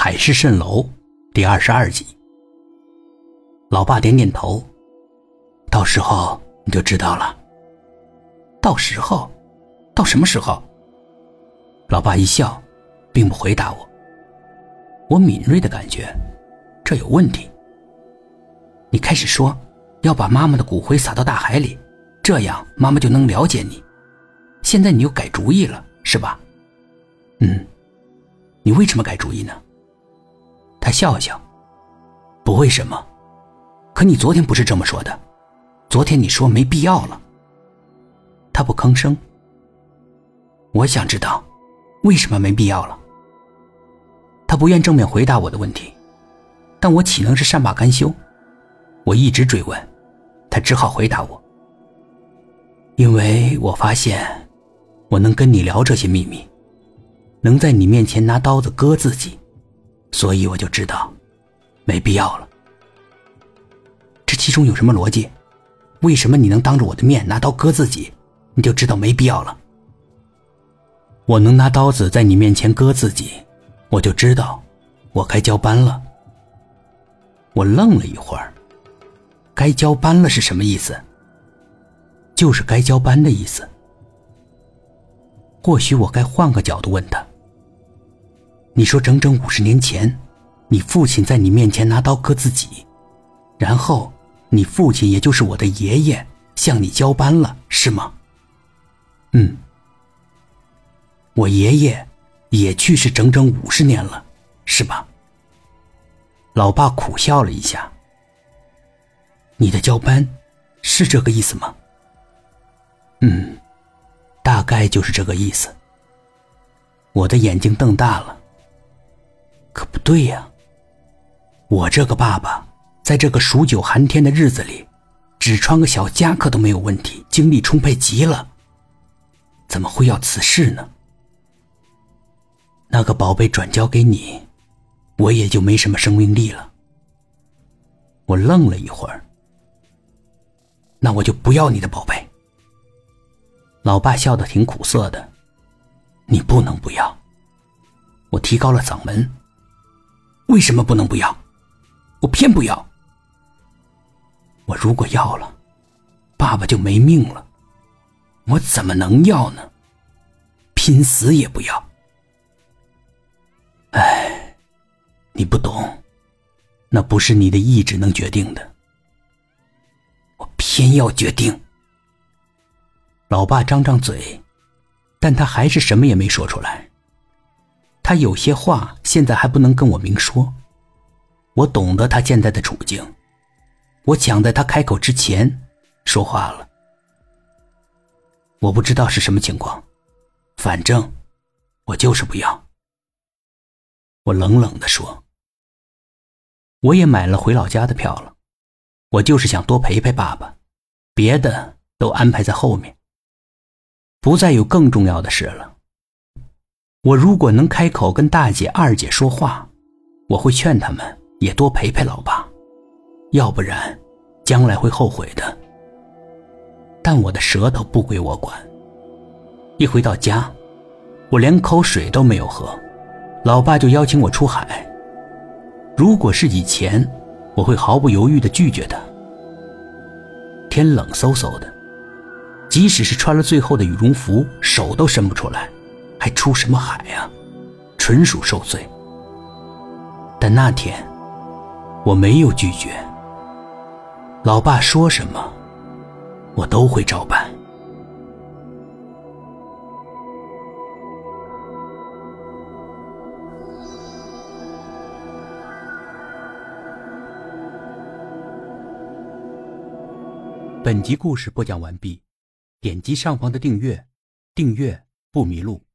海市蜃楼第二十二集。老爸点点头，到时候你就知道了。到时候，到什么时候？老爸一笑，并不回答我。我敏锐的感觉，这有问题。你开始说要把妈妈的骨灰撒到大海里，这样妈妈就能了解你。现在你又改主意了，是吧？嗯，你为什么改主意呢？他笑笑，不为什么。可你昨天不是这么说的？昨天你说没必要了。他不吭声。我想知道，为什么没必要了？他不愿正面回答我的问题，但我岂能是善罢甘休？我一直追问，他只好回答我：因为我发现，我能跟你聊这些秘密，能在你面前拿刀子割自己。所以我就知道，没必要了。这其中有什么逻辑？为什么你能当着我的面拿刀割自己，你就知道没必要了？我能拿刀子在你面前割自己，我就知道我该交班了。我愣了一会儿，该交班了是什么意思？就是该交班的意思。或许我该换个角度问他。你说整整五十年前，你父亲在你面前拿刀割自己，然后你父亲也就是我的爷爷向你交班了，是吗？嗯，我爷爷也去世整整五十年了，是吧？老爸苦笑了一下。你的交班是这个意思吗？嗯，大概就是这个意思。我的眼睛瞪大了。可不对呀！我这个爸爸，在这个数九寒天的日子里，只穿个小夹克都没有问题，精力充沛极了。怎么会要此事呢？那个宝贝转交给你，我也就没什么生命力了。我愣了一会儿，那我就不要你的宝贝。老爸笑得挺苦涩的，你不能不要。我提高了嗓门。为什么不能不要？我偏不要。我如果要了，爸爸就没命了。我怎么能要呢？拼死也不要。哎，你不懂，那不是你的意志能决定的。我偏要决定。老爸张张嘴，但他还是什么也没说出来。他有些话现在还不能跟我明说，我懂得他现在的处境，我抢在他开口之前说话了。我不知道是什么情况，反正我就是不要。我冷冷的说：“我也买了回老家的票了，我就是想多陪陪爸爸，别的都安排在后面，不再有更重要的事了。”我如果能开口跟大姐、二姐说话，我会劝他们也多陪陪老爸，要不然，将来会后悔的。但我的舌头不归我管。一回到家，我连口水都没有喝，老爸就邀请我出海。如果是以前，我会毫不犹豫地拒绝他。天冷飕飕的，即使是穿了最厚的羽绒服，手都伸不出来。出什么海呀？纯属受罪。但那天我没有拒绝。老爸说什么，我都会照办。本集故事播讲完毕，点击上方的订阅，订阅不迷路。